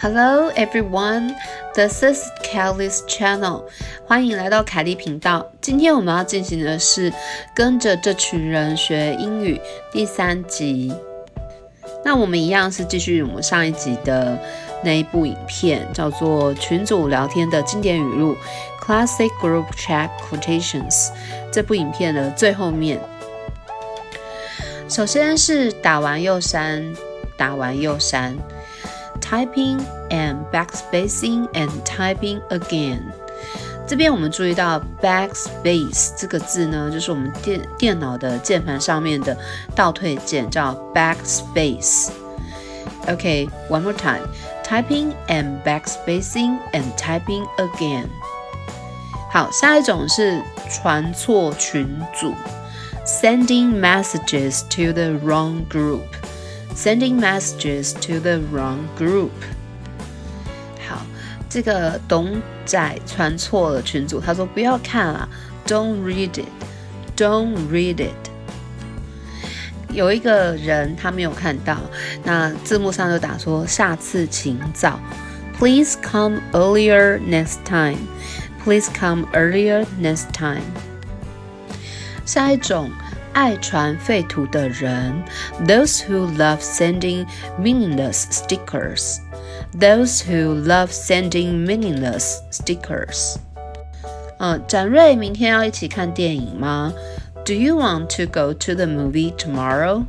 Hello everyone, this is Kelly's channel. 欢迎来到凯莉频道。今天我们要进行的是跟着这群人学英语第三集。那我们一样是继续我们上一集的那一部影片，叫做群组聊天的经典语录 （Classic Group Chat Quotations）。这部影片的最后面，首先是打完又删，打完又删。Typing and backspacing and typing again。这边我们注意到 backspace 这个字呢，就是我们电电脑的键盘上面的倒退键，叫 backspace。OK，one more time。Typing and backspacing and typing again。好，下一种是传错群组，sending messages to the wrong group。 Sending messages to the wrong group。好，这个董仔传错了群组，他说不要看了，Don't read it，Don't read it。有一个人他没有看到，那字幕上就打说下次请早，Please come earlier next time。Please come earlier next time。下一种。 爱传废图的人，those who love sending meaningless stickers. Those who love sending meaningless stickers. 嗯，展瑞明天要一起看电影吗？Do you want to go to the movie tomorrow?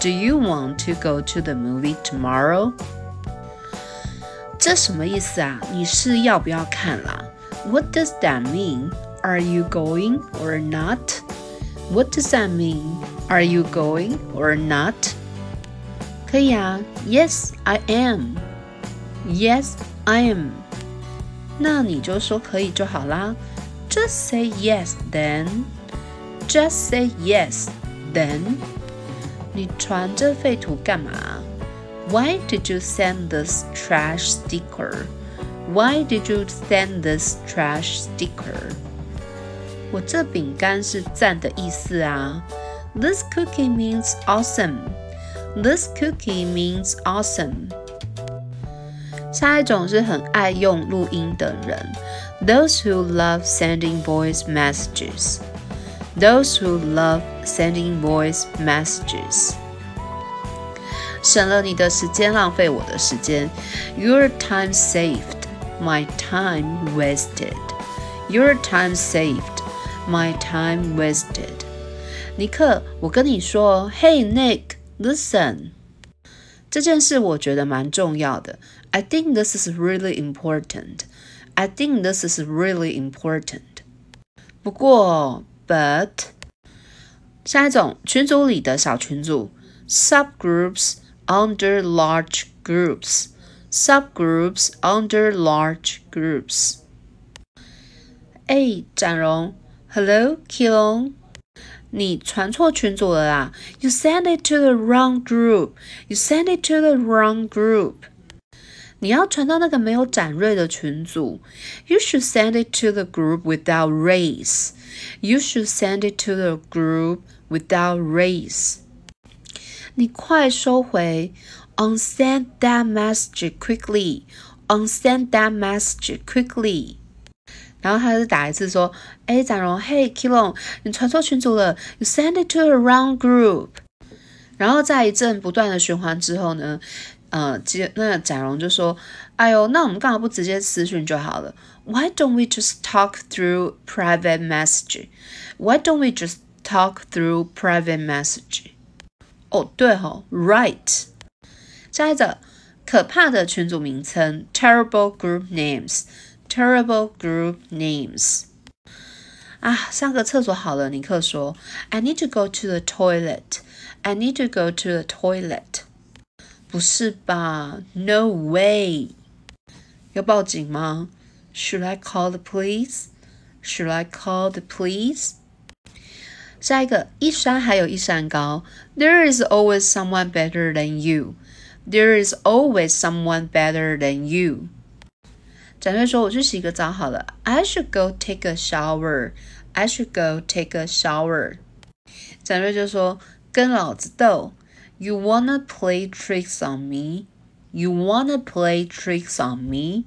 Do you want to go to the movie tomorrow? 这什么意思啊？你是要不要看啦？What does that mean? Are you going or not? What does that mean? Are you going or not? 可以啊，Yes, I am. Yes, I am. 那你就说可以就好啦。Just say yes then. Just say yes then. 你传这废图干嘛？Why did you send this trash sticker? Why did you send this trash sticker? 我这饼干是赞的意思啊。This cookie means awesome. This cookie means awesome. 下一种是很爱用录音的人，those who love sending voice messages. Those who love sending voice messages. 省了你的时间，浪费我的时间。Your time saved, my time wasted. Your time saved, my time wasted. 尼克，我跟你说，Hey Nick, listen，这件事我觉得蛮重要的。I think this is really important. I think this is really important. 不过，but 下一种群组里的小群组，subgroups under large groups. Subgroups under large groups. 哎，展荣。 Hello, Kilon，你传错群组了啦！You sent it to the wrong group. You sent it to the wrong group. 你要传到那个没有展瑞的群组。You should send it to the group without race. You should send it to the group without race. 你快收回！Unsend that message quickly. Unsend that message quickly. 然后他就打一次说：“哎，展荣，Hey Kilon，你传错群组了，You send it to the wrong group。”然后在一阵不断的循环之后呢，呃，接那展荣就说：“哎呦，那我们干嘛不直接私讯就好了？Why don't we just talk through private message? Why don't we just talk through private message？” 哦，对哦，Right。下一个可怕的群组名称：Terrible group names。Terrible group names 啊，上个厕所好了。尼克说：“I need to go to the toilet. I need to go to the toilet。”不是吧？No way！要报警吗？Should I call the police? Should I call the police？下一个，一山还有一山高。There is always someone better than you. There is always someone better than you. 展瑞说：“我去洗个澡好了。I should go take a shower. I should go take a shower. 展瑞就说：“跟老子斗，You wanna play tricks on me? You wanna play tricks on me?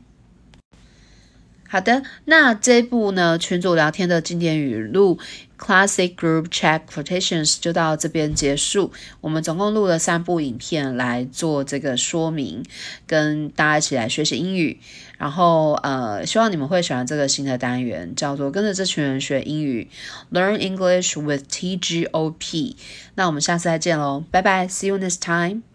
好的，那这一部呢群组聊天的经典语录 Classic Group Chat Quotations 就到这边结束。我们总共录了三部影片来做这个说明，跟大家一起来学习英语。然后呃，希望你们会喜欢这个新的单元，叫做跟着这群人学英语，Learn English with TGOP。那我们下次再见喽，拜拜，See you next time。